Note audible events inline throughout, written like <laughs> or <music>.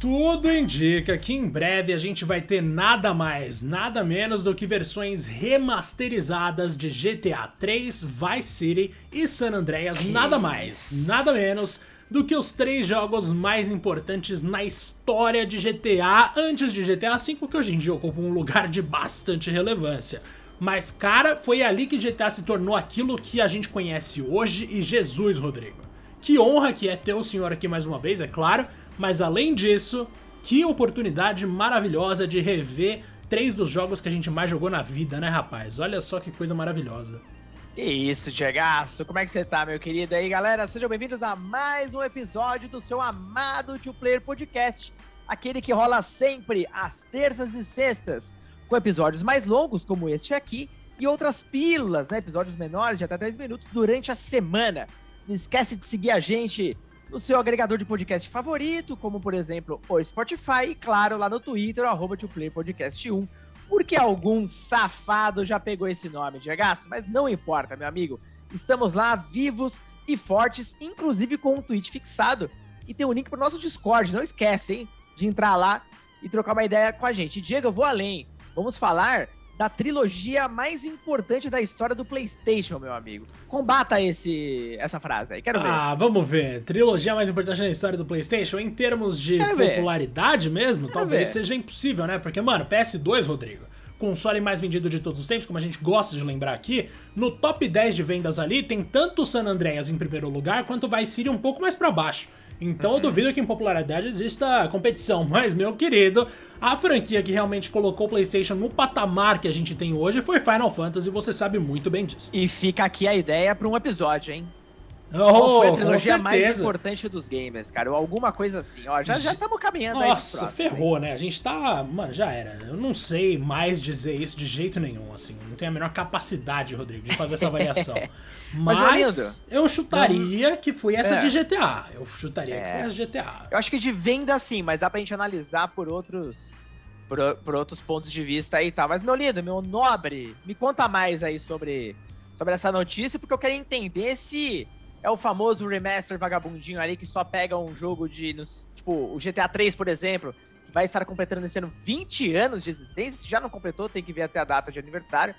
Tudo indica que em breve a gente vai ter nada mais, nada menos do que versões remasterizadas de GTA 3, Vice City e San Andreas, nada mais, nada menos do que os três jogos mais importantes na história de GTA antes de GTA V, que hoje em dia ocupam um lugar de bastante relevância. Mas, cara, foi ali que GTA se tornou aquilo que a gente conhece hoje e Jesus, Rodrigo. Que honra que é ter o senhor aqui mais uma vez, é claro, mas além disso, que oportunidade maravilhosa de rever três dos jogos que a gente mais jogou na vida, né, rapaz? Olha só que coisa maravilhosa. Que isso, Diegaço. Como é que você tá, meu querido? E aí, galera, sejam bem-vindos a mais um episódio do seu amado Two Player Podcast. Aquele que rola sempre às terças e sextas, com episódios mais longos, como este aqui, e outras pílulas, né? Episódios menores de até 10 minutos durante a semana. Não esquece de seguir a gente no seu agregador de podcast favorito, como por exemplo o Spotify, e claro, lá no Twitter, arroba Podcast 1, porque algum safado já pegou esse nome, Diego, mas não importa, meu amigo. Estamos lá vivos e fortes, inclusive com um tweet fixado. E tem um link pro nosso Discord, não esquece, hein, de entrar lá e trocar uma ideia com a gente. Diego, eu vou além. Vamos falar da trilogia mais importante da história do PlayStation, meu amigo. Combata esse essa frase aí, quero ver. Ah, vamos ver. Trilogia mais importante da história do PlayStation em termos de quero popularidade ver. mesmo, quero talvez ver. seja impossível, né? Porque, mano, PS2, Rodrigo, console mais vendido de todos os tempos, como a gente gosta de lembrar aqui, no top 10 de vendas ali tem tanto o San Andreas em primeiro lugar quanto o Vice City um pouco mais para baixo. Então eu duvido que em popularidade exista competição, <laughs> mas meu querido, a franquia que realmente colocou o PlayStation no patamar que a gente tem hoje foi Final Fantasy, você sabe muito bem disso. E fica aqui a ideia para um episódio, hein? Oh, foi a trilogia mais importante dos gamers, cara? Ou alguma coisa assim. Ó, já estamos caminhando Nossa, aí ferrou, hein? né? A gente tá. Mano, já era. Eu não sei mais dizer isso de jeito nenhum, assim. Não tenho a menor capacidade, Rodrigo, de fazer essa avaliação. <laughs> Mas, Mas eu chutaria que foi essa é. de GTA. Eu chutaria é. que foi essa de GTA. Eu acho que de venda sim, mas dá pra gente analisar por outros. Por, por outros pontos de vista aí e tá. Mas, meu lindo, meu nobre, me conta mais aí sobre, sobre essa notícia, porque eu quero entender se é o famoso remaster vagabundinho ali que só pega um jogo de. Tipo, o GTA 3, por exemplo, que vai estar completando esse ano 20 anos de existência. Se já não completou, tem que ver até a data de aniversário.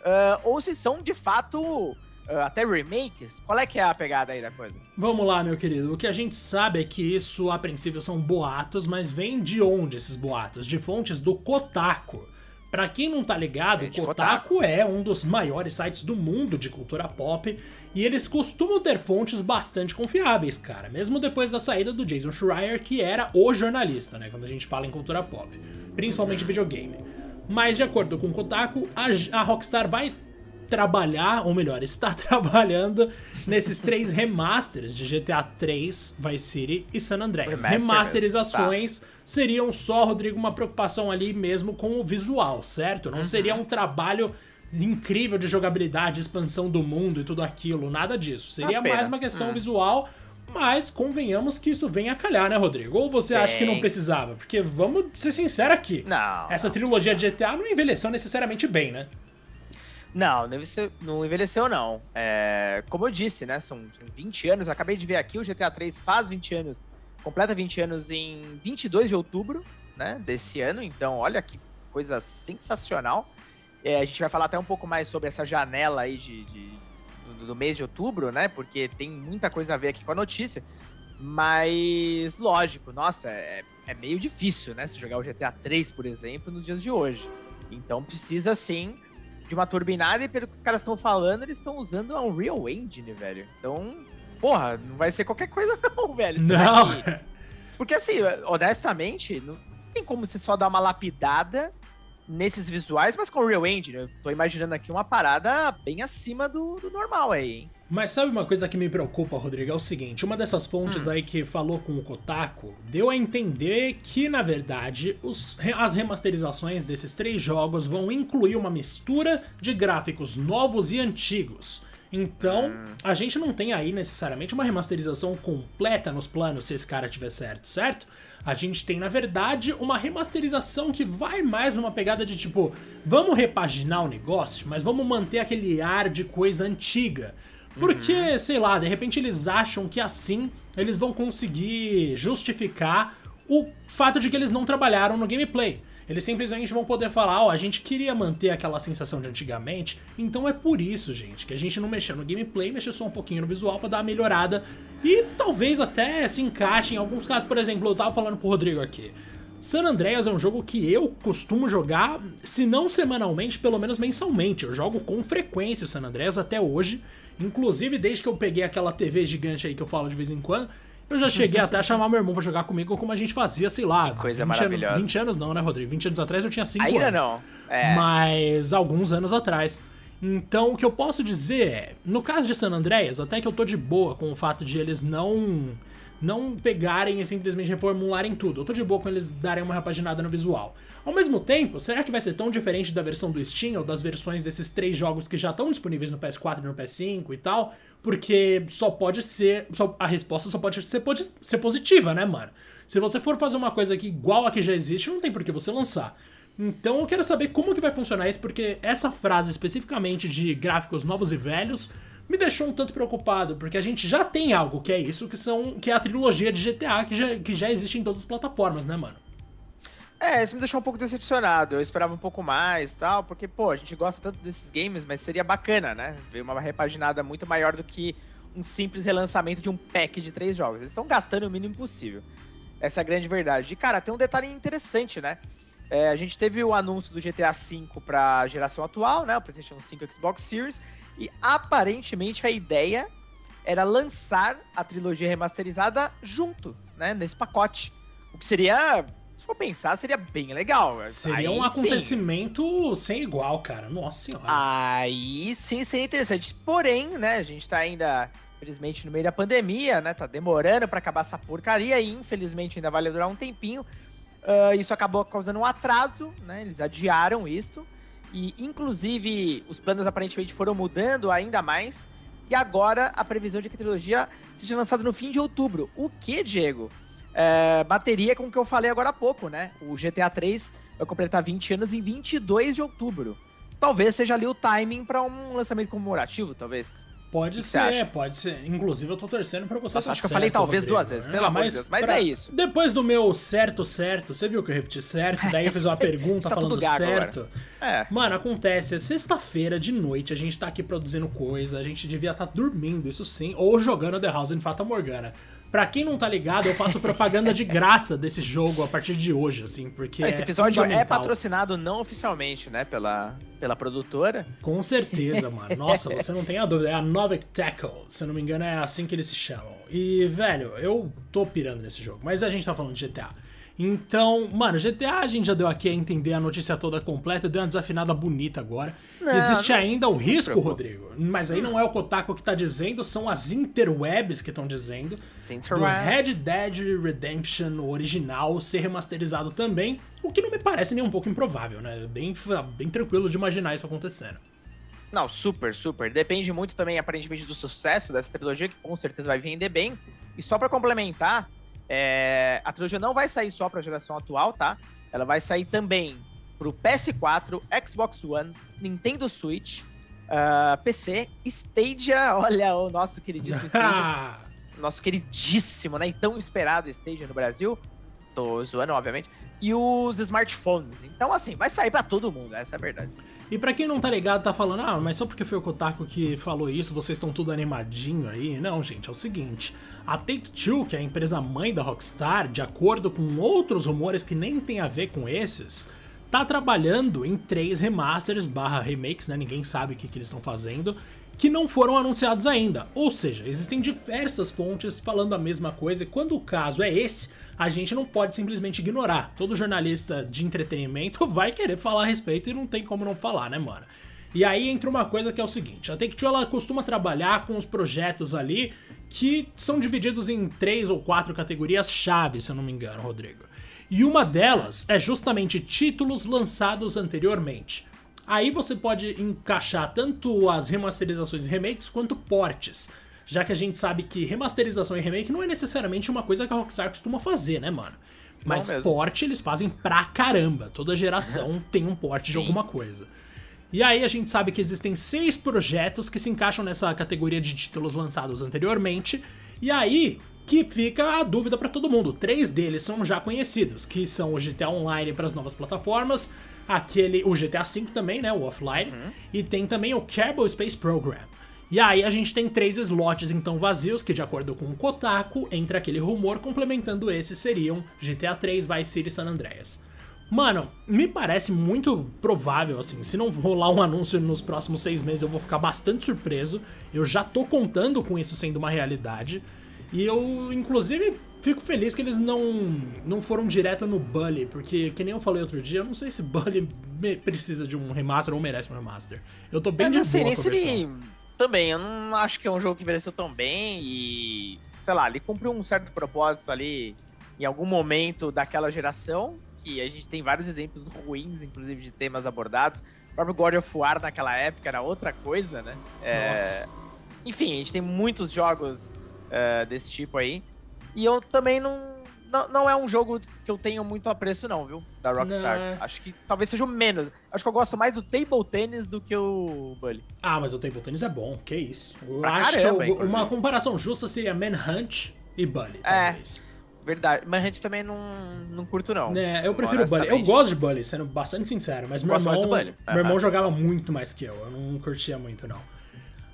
Uh, ou se são de fato uh, até remakes. Qual é que é a pegada aí da coisa? Vamos lá, meu querido. O que a gente sabe é que isso, a princípio, são boatos, mas vem de onde esses boatos? De fontes do Kotaku. Pra quem não tá ligado, Kotaku, Kotaku é um dos maiores sites do mundo de cultura pop e eles costumam ter fontes bastante confiáveis, cara, mesmo depois da saída do Jason Schreier, que era o jornalista, né, quando a gente fala em cultura pop, principalmente uhum. videogame. Mas de acordo com o Kotaku, a, a Rockstar vai trabalhar, ou melhor, está <laughs> trabalhando nesses três remasters de GTA 3, Vice City e San Andreas. Remaster Remasterizações tá. seriam só, Rodrigo, uma preocupação ali mesmo com o visual, certo? Não uhum. seria um trabalho incrível de jogabilidade, expansão do mundo e tudo aquilo, nada disso. Seria mais uma questão hum. visual, mas convenhamos que isso vem a calhar, né, Rodrigo? Ou você acha que não precisava? Porque vamos ser sinceros aqui. Não. Essa não trilogia de GTA não envelheceu necessariamente bem, né? Não, não envelheceu, não. Envelheceu, não. É, como eu disse, né? São, 20 anos. Acabei de ver aqui, o GTA 3 faz 20 anos, completa 20 anos em 22 de outubro, né? Desse ano. Então, olha que coisa sensacional. É, a gente vai falar até um pouco mais sobre essa janela aí de, de do, do, mês de outubro, né? Porque tem muita coisa a ver aqui com a notícia. Mas, lógico, nossa, é, é meio difícil, né? Se jogar o GTA 3, por exemplo, nos dias de hoje. Então precisa sim de uma turbinada e pelo que os caras estão falando, eles estão usando a Unreal Engine, velho. Então, porra, não vai ser qualquer coisa <laughs> não, velho. Não. Porque assim, honestamente, não tem como você só dar uma lapidada nesses visuais, mas com o Real Engine. Eu tô imaginando aqui uma parada bem acima do, do normal aí, hein? Mas sabe uma coisa que me preocupa, Rodrigo? É o seguinte: uma dessas fontes hum. aí que falou com o Kotaku deu a entender que, na verdade, os, as remasterizações desses três jogos vão incluir uma mistura de gráficos novos e antigos. Então, hum. a gente não tem aí necessariamente uma remasterização completa nos planos se esse cara tiver certo, certo? A gente tem, na verdade, uma remasterização que vai mais numa pegada de tipo, vamos repaginar o negócio, mas vamos manter aquele ar de coisa antiga. Porque, uhum. sei lá, de repente eles acham que assim eles vão conseguir justificar o fato de que eles não trabalharam no gameplay. Eles simplesmente vão poder falar, ó, oh, a gente queria manter aquela sensação de antigamente, então é por isso, gente, que a gente não mexeu no gameplay, mexeu só um pouquinho no visual para dar uma melhorada e talvez até se encaixe em alguns casos, por exemplo, eu tava falando pro Rodrigo aqui. San Andreas é um jogo que eu costumo jogar, se não semanalmente, pelo menos mensalmente. Eu jogo com frequência o San Andreas até hoje. Inclusive, desde que eu peguei aquela TV gigante aí que eu falo de vez em quando, eu já cheguei <laughs> até a chamar meu irmão pra jogar comigo como a gente fazia, sei lá. Coisa 20 maravilhosa. Anos, 20 anos não, né, Rodrigo? 20 anos atrás eu tinha 5 anos. Ainda não. É. Mas alguns anos atrás. Então, o que eu posso dizer é, no caso de San Andreas, até que eu tô de boa com o fato de eles não não pegarem e simplesmente reformularem tudo. Eu tô de boa com eles darem uma repaginada no visual. Ao mesmo tempo, será que vai ser tão diferente da versão do Steam ou das versões desses três jogos que já estão disponíveis no PS4 e no PS5 e tal? Porque só pode ser. Só, a resposta só pode ser, pode ser positiva, né, mano? Se você for fazer uma coisa aqui igual a que já existe, não tem por que você lançar. Então eu quero saber como que vai funcionar isso, porque essa frase especificamente de gráficos novos e velhos me deixou um tanto preocupado, porque a gente já tem algo que é isso, que são que é a trilogia de GTA que já, que já existe em todas as plataformas, né, mano? É, isso me deixou um pouco decepcionado. Eu esperava um pouco mais tal, porque, pô, a gente gosta tanto desses games, mas seria bacana, né? Ver uma repaginada muito maior do que um simples relançamento de um pack de três jogos. Eles estão gastando o mínimo possível. Essa é a grande verdade. E, cara, tem um detalhe interessante, né? É, a gente teve o anúncio do GTA V para geração atual, né? O PlayStation 5 e Xbox Series. E aparentemente a ideia era lançar a trilogia remasterizada junto, né? Nesse pacote. O que seria, se for pensar, seria bem legal. Seria Aí, um acontecimento sim. sem igual, cara. Nossa senhora. Aí sim seria interessante. Porém, né, a gente tá ainda, infelizmente, no meio da pandemia, né? Tá demorando para acabar essa porcaria e infelizmente ainda vai durar um tempinho. Uh, isso acabou causando um atraso, né? Eles adiaram isso. E, inclusive, os planos aparentemente foram mudando ainda mais. E agora a previsão de que a trilogia seja lançada no fim de outubro. O que, Diego? É, bateria com o que eu falei agora há pouco, né? O GTA 3 vai completar 20 anos em 22 de outubro. Talvez seja ali o timing para um lançamento comemorativo, talvez. Pode ser, pode ser. Inclusive, eu tô torcendo pra você. Nossa, acho que eu falei talvez Rodrigo. duas vezes, pelo ah, amor de Deus. Mas pra... é isso. Depois do meu certo, certo, você viu que eu repeti certo? Daí eu fiz uma <laughs> pergunta tá falando certo. É. Mano, acontece, sexta-feira de noite, a gente tá aqui produzindo coisa, a gente devia estar tá dormindo, isso sim, ou jogando The House in Fata Morgana. Pra quem não tá ligado, eu faço propaganda de graça desse jogo a partir de hoje, assim, porque. Esse é episódio é patrocinado não oficialmente, né, pela, pela produtora. Com certeza, mano. Nossa, você não tem a dúvida. É a Novik Tackle, se eu não me engano, é assim que eles se chamam. E, velho, eu tô pirando nesse jogo, mas a gente tá falando de GTA. Então, mano, GTA a gente já deu aqui a entender a notícia toda completa, deu uma desafinada bonita agora. Não, Existe não, ainda o risco, Rodrigo, mas aí não é o Kotaku que tá dizendo, são as interwebs que estão dizendo. Do Red Dead Redemption original ser remasterizado também, o que não me parece nem um pouco improvável, né? Bem, bem tranquilo de imaginar isso acontecendo. Não, super, super. Depende muito também, aparentemente, do sucesso dessa trilogia, que com certeza vai vender bem. E só para complementar, é, a trilogia não vai sair só para a geração atual, tá? Ela vai sair também para o PS4, Xbox One, Nintendo Switch, uh, ah, PC, Stadia, <laughs> olha o nosso queridíssimo Stadia, <laughs> nosso queridíssimo, né, e tão esperado Stadia no Brasil, tô zoando, obviamente, e os smartphones. Então, assim, vai sair para todo mundo, essa é a verdade. E para quem não tá ligado, tá falando, ah, mas só porque foi o Kotaku que falou isso, vocês estão tudo animadinho aí. Não, gente, é o seguinte: a Take-Two, que é a empresa mãe da Rockstar, de acordo com outros rumores que nem tem a ver com esses, tá trabalhando em três remasters barra remakes, né? Ninguém sabe o que, que eles estão fazendo, que não foram anunciados ainda. Ou seja, existem diversas fontes falando a mesma coisa, e quando o caso é esse a gente não pode simplesmente ignorar. Todo jornalista de entretenimento <laughs> vai querer falar a respeito e não tem como não falar, né, mano? E aí entra uma coisa que é o seguinte, a Take-Two ela costuma trabalhar com os projetos ali que são divididos em três ou quatro categorias chave, se eu não me engano, Rodrigo. E uma delas é justamente títulos lançados anteriormente. Aí você pode encaixar tanto as remasterizações e remakes quanto portes já que a gente sabe que remasterização e remake não é necessariamente uma coisa que a Rockstar costuma fazer, né, mano? Mas porte eles fazem pra caramba. Toda geração uhum. tem um porte de alguma coisa. E aí a gente sabe que existem seis projetos que se encaixam nessa categoria de títulos lançados anteriormente. E aí, que fica a dúvida para todo mundo. Três deles são já conhecidos, que são o GTA Online para as novas plataformas, aquele o GTA V também, né, o offline, uhum. e tem também o Kerbal Space Program. E aí a gente tem três slots então vazios que de acordo com o Kotaku, entre aquele rumor complementando esses seriam GTA 3, Vice City e San Andreas. Mano, me parece muito provável, assim, se não rolar um anúncio nos próximos seis meses, eu vou ficar bastante surpreso. Eu já tô contando com isso sendo uma realidade. E eu, inclusive, fico feliz que eles não, não foram direto no Bully, porque, que nem eu falei outro dia, eu não sei se Bully precisa de um remaster ou merece um remaster. Eu tô bem eu de não sei nem se ele... Também, eu não acho que é um jogo que envelheceu tão bem e... Sei lá, ele cumpriu um certo propósito ali em algum momento daquela geração, que a gente tem vários exemplos ruins, inclusive, de temas abordados. O próprio God of War naquela época era outra coisa, né? É... Enfim, a gente tem muitos jogos uh, desse tipo aí. E eu também não, não. Não é um jogo que eu tenho muito apreço, não, viu? Da Rockstar. Não. Acho que talvez seja o menos. Acho que eu gosto mais do Table Tennis do que o Bully. Ah, mas o Table Tennis é bom, que isso. Eu pra acho caramba, que eu, uma comparação justa seria Manhunt e Bully, é. talvez. É. Verdade. Manhunt também não, não curto, não. É, eu prefiro Bully. Eu gosto de Bully, sendo bastante sincero, mas meu irmão, meu irmão jogava muito mais que eu. Eu não curtia muito, não.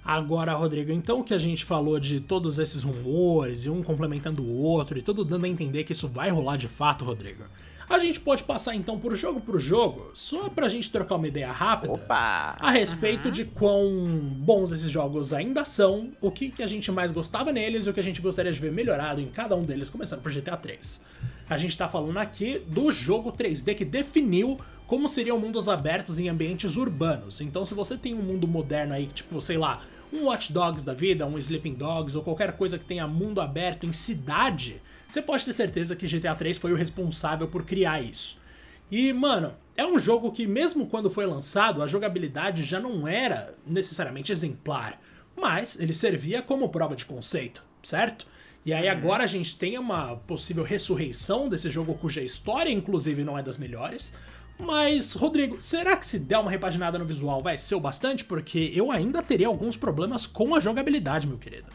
Agora, Rodrigo, então que a gente falou de todos esses rumores e um complementando o outro e tudo dando a entender que isso vai rolar de fato, Rodrigo. A gente pode passar então por jogo por jogo, só pra gente trocar uma ideia rápida Opa. a respeito uhum. de quão bons esses jogos ainda são, o que, que a gente mais gostava neles e o que a gente gostaria de ver melhorado em cada um deles, começando por GTA 3. A gente tá falando aqui do jogo 3D que definiu como seriam mundos abertos em ambientes urbanos. Então, se você tem um mundo moderno aí, tipo, sei lá, um Watch Dogs da vida, um Sleeping Dogs ou qualquer coisa que tenha mundo aberto em cidade, você pode ter certeza que GTA 3 foi o responsável por criar isso. E, mano, é um jogo que, mesmo quando foi lançado, a jogabilidade já não era necessariamente exemplar, mas ele servia como prova de conceito, certo? E aí uhum. agora a gente tem uma possível ressurreição desse jogo cuja história, inclusive, não é das melhores, mas, Rodrigo, será que se der uma repaginada no visual vai ser o bastante? Porque eu ainda teria alguns problemas com a jogabilidade, meu querido.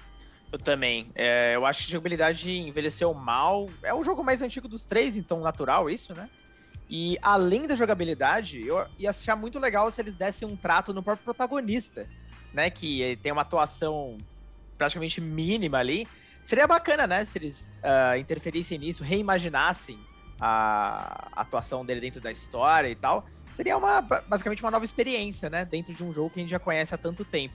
Eu também. É, eu acho que a jogabilidade envelheceu mal. É o jogo mais antigo dos três, então natural isso, né? E além da jogabilidade, eu ia achar muito legal se eles dessem um trato no próprio protagonista, né? Que tem uma atuação praticamente mínima ali. Seria bacana, né? Se eles uh, interferissem nisso, reimaginassem a atuação dele dentro da história e tal, seria uma basicamente uma nova experiência, né? Dentro de um jogo que a gente já conhece há tanto tempo.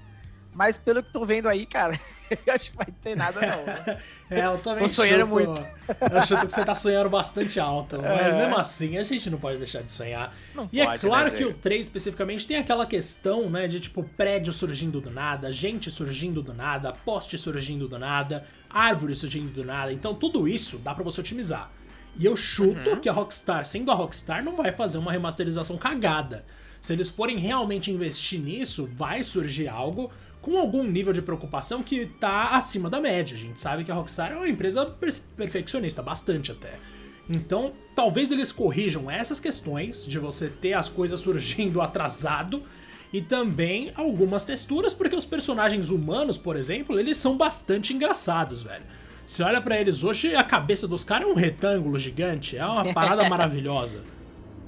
Mas pelo que tô vendo aí, cara, <laughs> eu acho que vai ter nada não. Né? <laughs> é, eu também tô sonhando chuto, muito. eu chuto que você tá sonhando bastante alto, <laughs> mas é. mesmo assim a gente não pode deixar de sonhar. Não e é pode, é claro né, que o 3 especificamente tem aquela questão, né, de tipo prédio surgindo do nada, gente surgindo do nada, poste surgindo do nada, árvore surgindo do nada. Então tudo isso dá para você otimizar. E eu chuto uhum. que a Rockstar, sendo a Rockstar, não vai fazer uma remasterização cagada. Se eles forem realmente investir nisso, vai surgir algo com algum nível de preocupação que tá acima da média. A gente sabe que a Rockstar é uma empresa perfeccionista, bastante até. Então, talvez eles corrijam essas questões de você ter as coisas surgindo <laughs> atrasado e também algumas texturas, porque os personagens humanos, por exemplo, eles são bastante engraçados, velho. Você olha para eles hoje, a cabeça dos caras é um retângulo gigante. É uma parada <laughs> maravilhosa.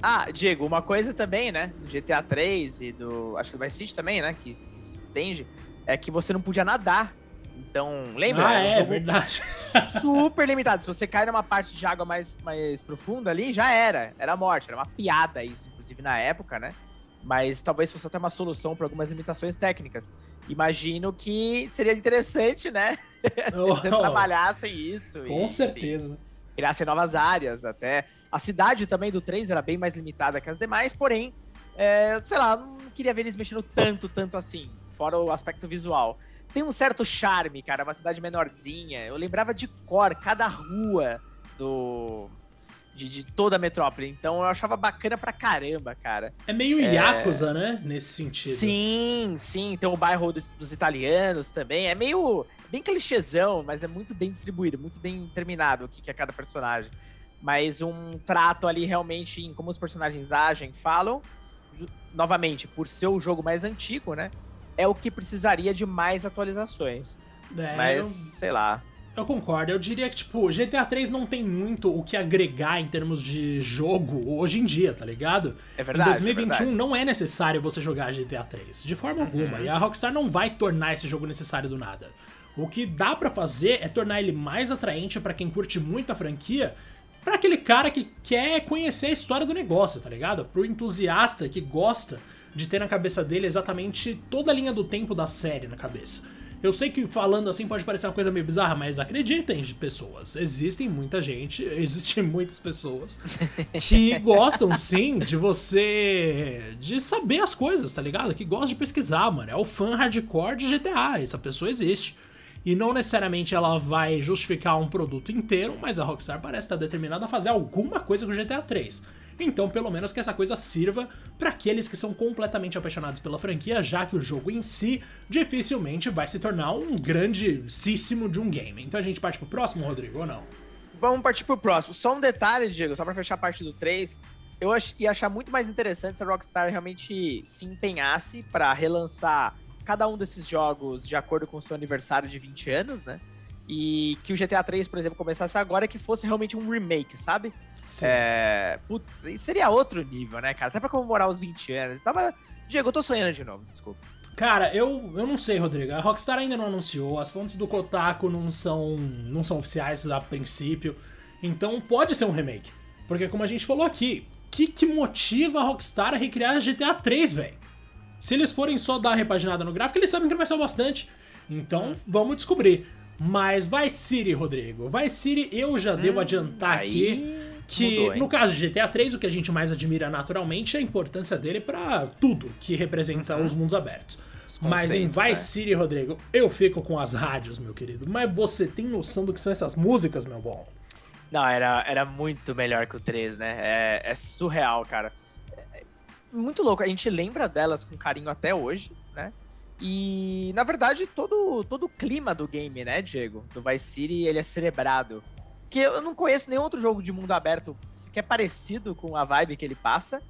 Ah, Diego, uma coisa também, né? Do GTA 3 e do. Acho que do Vice City também, né? Que, que se entende. É que você não podia nadar. Então, lembra? Ah, é, um verdade. <laughs> super limitado. Se você cai numa parte de água mais, mais profunda ali, já era. Era morte. Era uma piada isso, inclusive na época, né? Mas talvez fosse até uma solução para algumas limitações técnicas. Imagino que seria interessante, né? <laughs> Oh, Se trabalhassem isso. Com e, certeza. criassem novas áreas até. A cidade também do 3 era bem mais limitada que as demais, porém, é, sei lá, não queria ver eles mexendo tanto, tanto assim, fora o aspecto visual. Tem um certo charme, cara, uma cidade menorzinha. Eu lembrava de cor, cada rua do, de, de, toda a metrópole. Então eu achava bacana pra caramba, cara. É meio é... Yakuza, né? Nesse sentido. Sim, sim. Tem o bairro dos, italianos também. É meio. bem clichêzão, mas é muito bem distribuído, muito bem terminado o que, que é cada personagem. Mas um trato ali realmente em como os personagens agem, falam. Novamente, por ser o jogo mais antigo, né? É o que precisaria de mais atualizações. É, mas, eu... sei lá. Eu concordo. Eu diria que, tipo, GTA 3 não tem muito o que agregar em termos de jogo hoje em dia, tá ligado? É verdade. Em 2021 é verdade. não é necessário você jogar GTA 3, de forma Uhum. alguma. E a Rockstar não vai tornar esse jogo necessário do nada. O que dá pra fazer é tornar ele mais atraente pra quem curte muito a franquia, pra aquele cara que quer conhecer a história do negócio, tá ligado? Pro entusiasta que gosta de ter na cabeça dele exatamente toda a linha do tempo da série na cabeça. Eu sei que falando assim pode parecer uma coisa meio bizarra, mas acreditem de pessoas. Existem muita gente, <laughs> existem muitas pessoas que <laughs> gostam sim de você. de saber as coisas, tá ligado? Que gostam de pesquisar, mano. É o fã hardcore de GTA. Essa pessoa existe. E não necessariamente ela vai justificar um produto inteiro, mas a Rockstar parece estar determinada a fazer alguma coisa com o GTA 3. Então, pelo menos que essa coisa sirva para aqueles que são completamente apaixonados pela franquia, já que o jogo em si dificilmente vai se tornar um grandíssimo de um game. Então a gente parte pro próximo, Rodrigo, ou não? Vamos partir pro próximo. Só um detalhe, Diego, só pra fechar a parte do 3. Eu ia achar muito mais interessante se a Rockstar realmente se empenhasse pra relançar cada um desses jogos de acordo com o seu aniversário de 20 anos, né? E que o GTA 3, por exemplo, começasse agora que fosse realmente um remake, sabe? É. Putz, seria outro nível, né, cara? Até pra comemorar os 20 anos. Tava. Diego, eu tô sonhando de novo, desculpa. Cara, eu, eu não sei, Rodrigo. A Rockstar ainda não anunciou, as fontes do Kotaku não são, não são oficiais a princípio. Então pode ser um remake. Porque como a gente falou aqui, o que, que motiva a Rockstar a recriar GTA 3, velho? Se eles forem só dar uma repaginada no gráfico, eles sabem que vai ser bastante. Então vamos descobrir. Mas Vice City, Rodrigo. Vice City eu já devo adiantar aqui Aí que mudou, no caso de GTA 3 o que a gente mais admira naturalmente é a importância dele pra tudo que representa os mundos abertos. Os Mas em Vice City, Rodrigo, eu fico com as rádios, meu querido. Mas você tem noção do que são essas músicas, meu bom? Não, era, era muito melhor que o 3, né? É, é surreal, cara. É- é muito louco. A gente lembra delas com carinho até hoje, né? E, na verdade, todo, todo o clima do game, né, Diego? Do Vice City, ele é celebrado. Que eu não conheço nenhum outro jogo de mundo aberto que é parecido com a vibe que ele passa.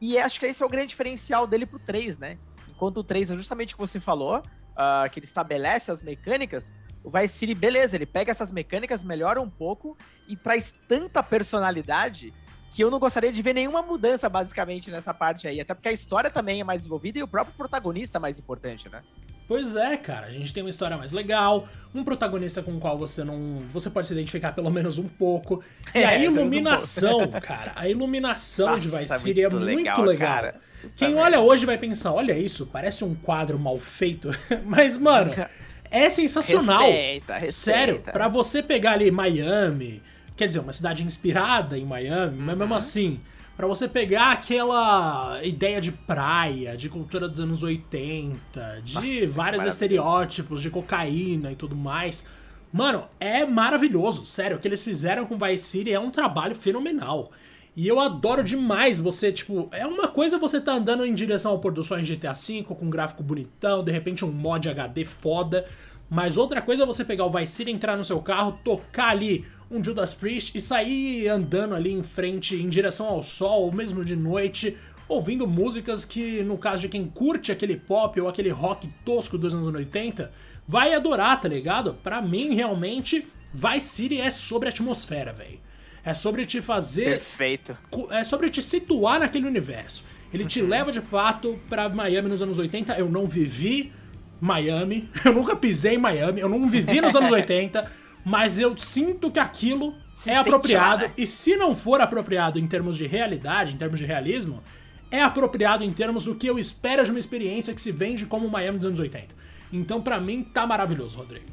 E acho que esse é o grande diferencial dele pro 3, né? Enquanto o 3 é justamente o que você falou, ah, que ele estabelece as mecânicas, o Vice City, beleza, ele pega essas mecânicas, melhora um pouco e traz tanta personalidade que eu não gostaria de ver nenhuma mudança, basicamente, nessa parte aí. Até porque a história também é mais desenvolvida e o próprio protagonista é mais importante, né? Pois é, cara, a gente tem uma história mais legal, um protagonista com o qual você não. Você pode se identificar pelo menos um pouco. <laughs> E É, a pelo menos um iluminação, cara, a iluminação de Vice City é muito legal. cara. Quem olha hoje vai pensar, olha isso, parece um quadro mal feito. <laughs> Mas, mano, <laughs> é sensacional. Respeita, respeita. Sério, pra você pegar ali Miami, quer dizer, uma cidade inspirada em Miami, mas Uhum. mesmo assim, pra você pegar aquela ideia de praia, de cultura dos anos 80, de Nossa, vários estereótipos de cocaína e tudo mais. Mano, é maravilhoso, sério. O que eles fizeram com Vice City é um trabalho fenomenal. E eu adoro demais você, tipo, é uma coisa você tá andando em direção ao pôr do sol em GTA V, com um gráfico bonitão, de repente um mod HD foda. Mas outra coisa é você pegar o Vice City, entrar no seu carro, tocar ali um Judas Priest e sair andando ali em frente, em direção ao sol, ou mesmo de noite, ouvindo músicas que, no caso de quem curte aquele pop ou aquele rock tosco dos anos 80, vai adorar, tá ligado? Pra mim, realmente, Vice City é sobre atmosfera, velho. É sobre te fazer Perfeito. é sobre te situar naquele universo. Ele te leva de fato pra Miami nos anos 80. Eu não vivi Miami, <laughs> eu nunca pisei em Miami, eu não vivi nos anos <laughs> 80, mas eu sinto que aquilo Se é apropriado. lá, né? E se não for apropriado em termos de realidade, em termos de realismo, é apropriado em termos do que eu espero de uma experiência que se vende como Miami dos anos 80. Então, pra mim, tá maravilhoso, Rodrigo.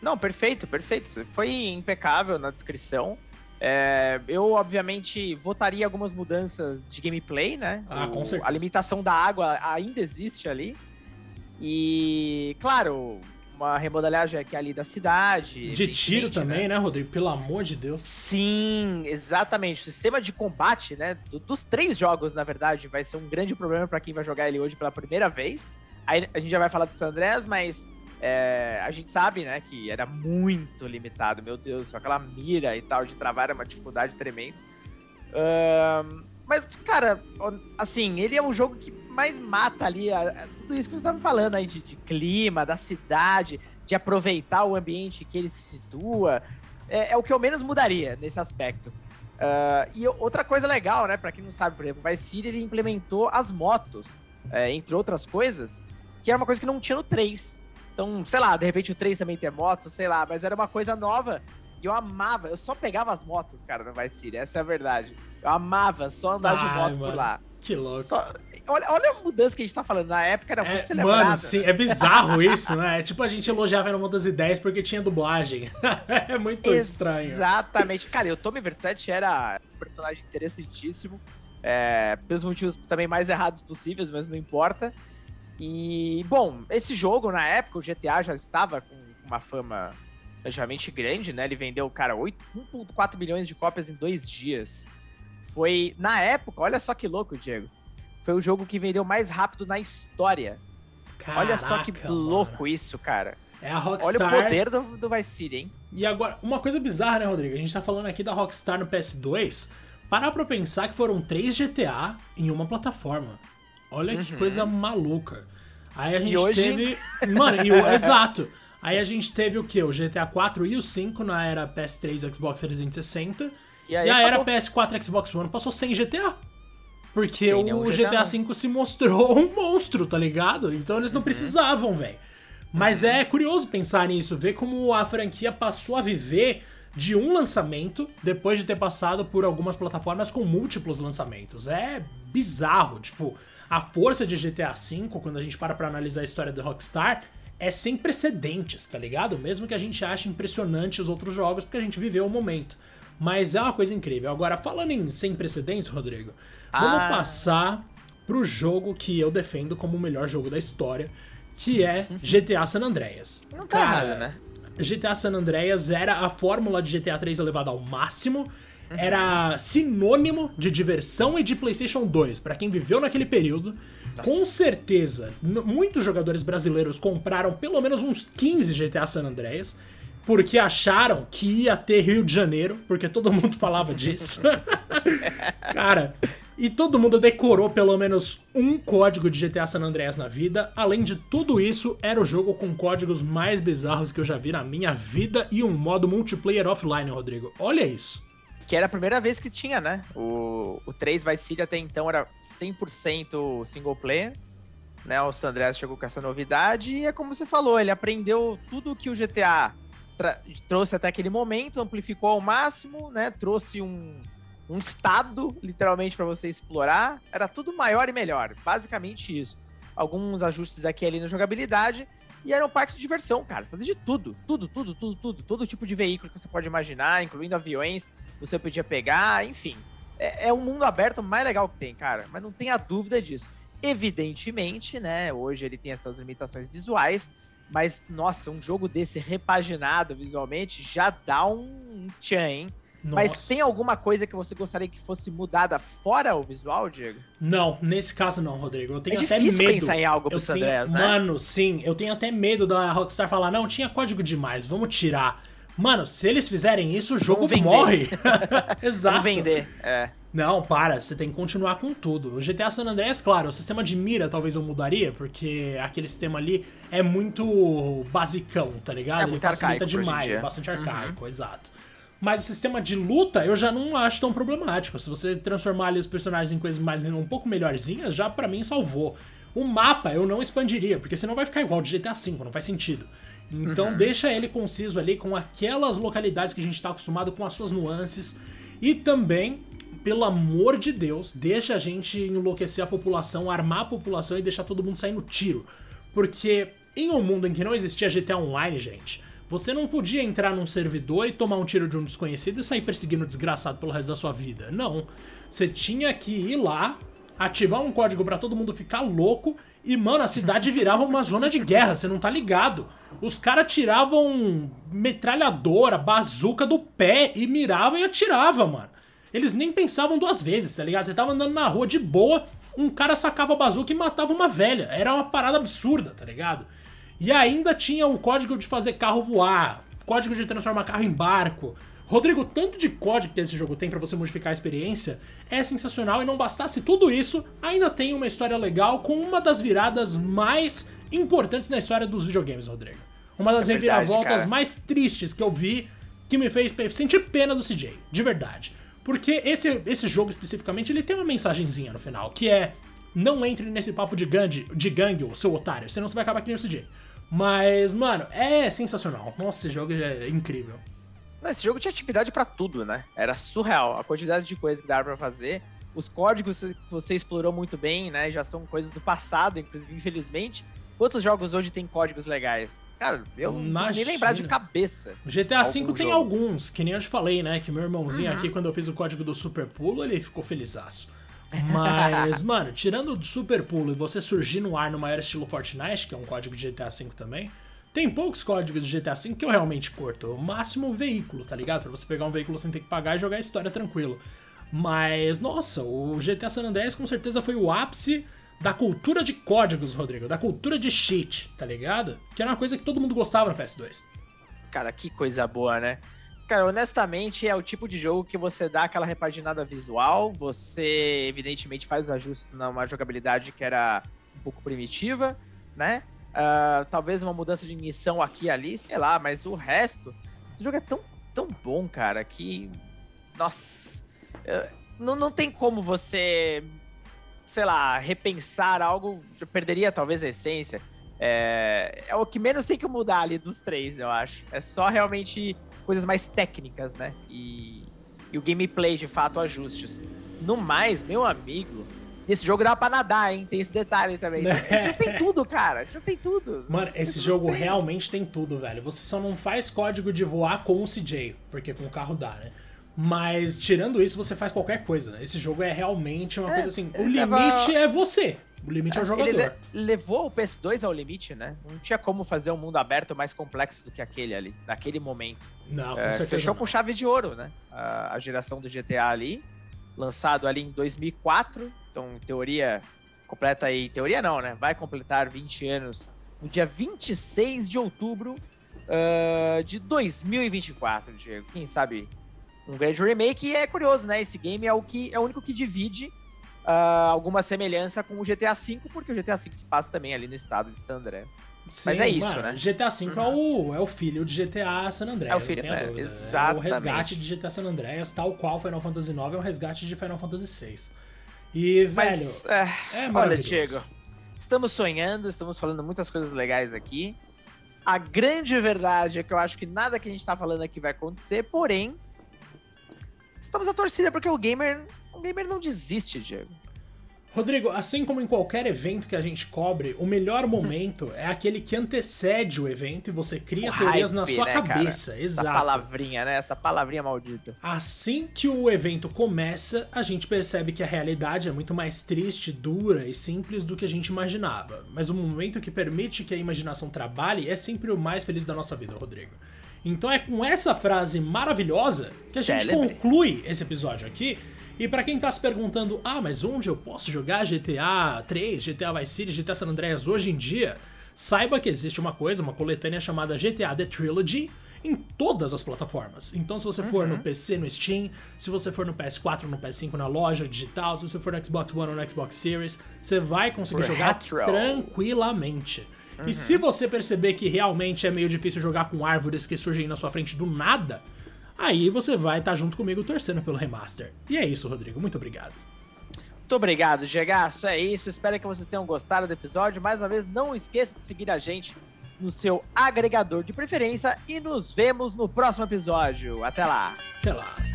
Não, perfeito, perfeito. Foi impecável na descrição. É, eu, obviamente, votaria algumas mudanças de gameplay, né? Ah, com O- certeza. A limitação da água ainda existe ali. E, claro, uma remodelagem aqui ali da cidade. De tiro evidentemente, também, né, Rodrigo? Pelo amor de Deus. Sim, exatamente. O sistema de combate, né? do- dos três jogos, na verdade, vai ser um grande problema para quem vai jogar ele hoje pela primeira vez. Aí a gente já vai falar do San Andreas, mas é, a gente sabe, né, que era muito limitado. Meu Deus, com aquela mira e tal de travar era uma dificuldade tremenda. Ahn, mas, cara, assim, ele é um jogo que mais mata ali a, tudo isso que você estava falando aí de, de, clima, da cidade, de aproveitar o ambiente que ele se situa. É, é o que eu menos mudaria nesse aspecto. Uh, e outra coisa legal, né, para quem não sabe, por exemplo, o Vice City ele implementou as motos, é, entre outras coisas, que era uma coisa que não tinha no 3. Então, sei lá, de repente o 3 também tem motos, sei lá, mas era uma coisa nova. E eu amava, eu só pegava as motos, cara, no Vice City, essa é a verdade. Eu amava só andar Ai, de moto mano, por lá. Que louco. Só, olha, olha a mudança que a gente tá falando. Na época era é, muito celebrado. Mano, sim, é bizarro isso, né? É tipo a gente elogiava Era das Ideias porque tinha dublagem. <laughs> é muito Exatamente. estranho. Exatamente. Cara, o Tommy Versetti era um personagem interessantíssimo. É, pelos motivos também mais errados possíveis, mas não importa. E, bom, esse jogo, na época, o GTA já estava com uma fama relativamente grande, né? Ele vendeu, cara, 1,4 milhões de cópias em dois dias. Foi, na época, olha só que louco, Diego. Foi o jogo que vendeu mais rápido na história. Caraca, olha só que louco mano. isso, cara. É a Rockstar. Olha o poder do, do Vice City, hein? E agora, uma coisa bizarra, né, Rodrigo? A gente tá falando aqui da Rockstar no PS2. Parar pra pensar que foram três GTA em uma plataforma. Olha uhum. que coisa maluca. Aí a gente hoje... teve. Mano, e o... <laughs> exato. Aí a gente teve o que? O GTA 4 e o 5 na era PS3 Xbox 360. E, aí e a era PS4 Xbox One passou sem GTA. Porque sem o GTA, V se mostrou um monstro, tá ligado? Então eles não uhum. precisavam, velho. Mas uhum. é curioso pensar nisso, ver como a franquia passou a viver de um lançamento depois de ter passado por algumas plataformas com múltiplos lançamentos. É bizarro, tipo, a força de GTA V, quando a gente para pra analisar a história da Rockstar, é sem precedentes, tá ligado? Mesmo que a gente ache impressionante os outros jogos, porque a gente viveu o momento. Mas é uma coisa incrível. Agora, falando em sem precedentes, Rodrigo, ah. vamos passar pro jogo que eu defendo como o melhor jogo da história, que é <laughs> GTA San Andreas. Não tá Cara, errado, né? GTA San Andreas era a fórmula de GTA 3 elevada ao máximo era sinônimo de diversão e de PlayStation 2 para quem viveu naquele período. Nossa. Com certeza, muitos jogadores brasileiros compraram pelo menos uns 15 GTA San Andreas porque acharam que ia ter Rio de Janeiro, porque todo mundo <laughs> falava disso. <laughs> Cara, e todo mundo decorou pelo menos um código de GTA San Andreas na vida. Além de tudo isso, era o jogo com códigos mais bizarros que eu já vi na minha vida e um modo multiplayer offline, Rodrigo. Olha isso. Que era a primeira vez que tinha, né? O, o 3 Vice City até então era 100% single player. Né? O San Andreas chegou com essa novidade e é como você falou, ele aprendeu tudo que o GTA trouxe até aquele momento, amplificou ao máximo, né? Trouxe um, um estado, literalmente, para você explorar. Era tudo maior e melhor. Basicamente isso. Alguns ajustes aqui e ali na jogabilidade. E era um parque de diversão, cara. Fazia de tudo. Tudo, tudo, tudo, tudo. Todo tipo de veículo que você pode imaginar, incluindo aviões, você podia pegar, enfim. É, é o mundo aberto mais legal que tem, cara. Mas não tenha dúvida disso. Evidentemente, né? Hoje ele tem essas limitações visuais. Mas, nossa, um jogo desse repaginado visualmente já dá um tchan, hein? Nossa. Mas tem alguma coisa que você gostaria que fosse mudada fora o visual, Diego? Não, nesse caso não, Rodrigo. Eu tenho é até medo. pensar em algo pro San Andreas, né? Mano, sim, eu tenho até medo da Rockstar falar: "Não, tinha código demais, vamos tirar". Mano, se eles fizerem isso, o jogo morre. <laughs> Exato. Vamos vender, é. Não, para, você tem que continuar com tudo. O GTA San Andreas, claro, o sistema de mira talvez eu mudaria, porque aquele sistema ali é muito basicão, tá ligado? É Ele facilita demais, é bastante arcaico, uhum. exato. Mas o sistema de luta eu já não acho tão problemático. Se você transformar ali os personagens em coisas mais um pouco melhorzinhas, já para mim salvou. O mapa eu não expandiria, porque senão vai ficar igual de GTA V, não faz sentido. Então uhum. deixa ele conciso ali com aquelas localidades que a gente está acostumado com as suas nuances. E também, pelo amor de Deus, deixa a gente enlouquecer a população, armar a população e deixar todo mundo sair no tiro. Porque em um mundo em que não existia GTA Online, gente, você não podia entrar num servidor e tomar um tiro de um desconhecido e sair perseguindo o desgraçado pelo resto da sua vida. Não. Você tinha que ir lá, ativar um código para todo mundo ficar louco e, mano, a cidade virava uma zona de guerra, você não tá ligado. Os caras tiravam metralhadora, bazuca do pé e miravam e atiravam, mano. Eles nem pensavam duas vezes, tá ligado? Você tava andando na rua de boa, um cara sacava a bazuca e matava uma velha. Era uma parada absurda, tá ligado? E ainda tinha o código de fazer carro voar, código de transformar carro em barco, Rodrigo, tanto de código que esse jogo tem para você modificar a experiência é sensacional e não bastasse tudo isso, ainda tem uma história legal com uma das viradas mais importantes na história dos videogames, Rodrigo. Uma das é verdade, reviravoltas cara. mais tristes que eu vi que me fez sentir pena do CJ, de verdade. Porque esse, esse jogo especificamente, ele tem uma mensagenzinha no final, que é não entre nesse papo de gangue, de gangue, seu otário, senão você vai acabar que nem o CJ. Mas, mano, é sensacional. Nossa, esse jogo é incrível. Esse jogo tinha atividade para tudo, né? Era surreal a quantidade de coisas que dava pra fazer. Os códigos que você explorou muito bem, né? Já são coisas do passado, inclusive, infelizmente. Quantos jogos hoje tem códigos legais? Cara, eu não nem lembrar de cabeça. O GTA V tem jogo. alguns, que nem eu te falei, né? Que meu irmãozinho uhum. aqui, quando eu fiz o código do Super Pulo, ele ficou felizaço. <laughs> Mas, mano, tirando do Super Pulo e você surgir no ar no maior estilo Fortnite, que é um código de GTA V também, tem poucos códigos de GTA V que eu realmente curto. O máximo veículo, tá ligado? Pra você pegar um veículo sem ter que pagar e jogar a história tranquilo. Mas, nossa, o GTA San Andreas com certeza foi o ápice da cultura de códigos, Rodrigo. Da cultura de cheat, tá ligado? Que era uma coisa que todo mundo gostava no PS2. Cara, que coisa boa, né? Cara, honestamente, é o tipo de jogo que você dá aquela repaginada visual, você evidentemente faz os ajustes numa jogabilidade que era um pouco primitiva, né? Uh, talvez uma mudança de missão aqui e ali, sei lá, mas o resto, esse jogo é tão, tão bom, cara, que. Nossa. Não, não tem como você, sei lá, repensar algo, perderia talvez a essência. É, é o que menos tem que mudar ali dos três, eu acho. É só realmente coisas mais técnicas, né? E, e o gameplay, de fato, ajustes. No mais, meu amigo, esse jogo dá pra nadar, hein? Tem esse detalhe também. Esse jogo tem tudo, cara. Esse jogo tem tudo. Mano, esse jogo tem. realmente tem tudo, velho. Você só não faz código de voar com o CJ, porque com o carro dá, né? Mas tirando isso, você faz qualquer coisa. Né? Esse jogo é realmente uma é, coisa assim. O limite é você. O limite é o jogador. Ele levou o PS2 ao limite, né? Não tinha como fazer um mundo aberto mais complexo do que aquele ali, naquele momento. Não, com é, certeza. Fechou não. com chave de ouro, né? A, a, geração do GTA ali, lançado ali em 2004. Então, em teoria, completa aí. Teoria não, né? Vai completar 20 anos no dia 26 de outubro uh, de 2024, Diego. Quem sabe um grande remake. E é curioso, né? Esse game é o, que, é o único que divide uh, alguma semelhança com o GTA V, porque o GTA V se passa também ali no estado de San André. Sim, Mas é isso, mano, né? GTA V uhum. é, o, é o filho de GTA San Andreas. É o filho, é, exatamente. É o resgate de GTA San Andreas, tal qual Final Fantasy IX é o resgate de Final Fantasy VI. E, Mas, velho, é, é Olha, Diego, estamos sonhando, estamos falando muitas coisas legais aqui. A grande verdade é que eu acho que nada que a gente tá falando aqui vai acontecer, porém, estamos a torcida porque o gamer, o gamer não desiste, Diego. Rodrigo, assim como em qualquer evento que a gente cobre, o melhor momento é aquele que antecede o evento e você cria o teorias hype, na sua né, cabeça. Cara? Exato. Essa palavrinha, né? Essa palavrinha maldita. Assim que o evento começa, a gente percebe que a realidade é muito mais triste, dura e simples do que a gente imaginava. Mas o momento que permite que a imaginação trabalhe é sempre o mais feliz da nossa vida, Rodrigo. Então é com essa frase maravilhosa que a gente conclui esse episódio aqui. E para quem tá se perguntando, ah, mas onde eu posso jogar GTA 3, GTA Vice City, GTA San Andreas hoje em dia? Saiba que existe uma coisa, uma coletânea chamada GTA The Trilogy, em todas as plataformas. Então, se você for uhum. no PC, no Steam, se você for no PS4, no PS5, na loja digital, se você for no Xbox One ou no Xbox Series, você vai conseguir Por jogar retro. tranquilamente. Uhum. E se você perceber que realmente é meio difícil jogar com árvores que surgem na sua frente do nada, aí você vai estar tá junto comigo torcendo pelo remaster. E é isso, Rodrigo. Muito obrigado. Muito obrigado, Gegaço. É isso. Espero que vocês tenham gostado do episódio. Mais uma vez, não esqueça de seguir a gente no seu agregador de preferência e nos vemos no próximo episódio. Até lá. Até lá.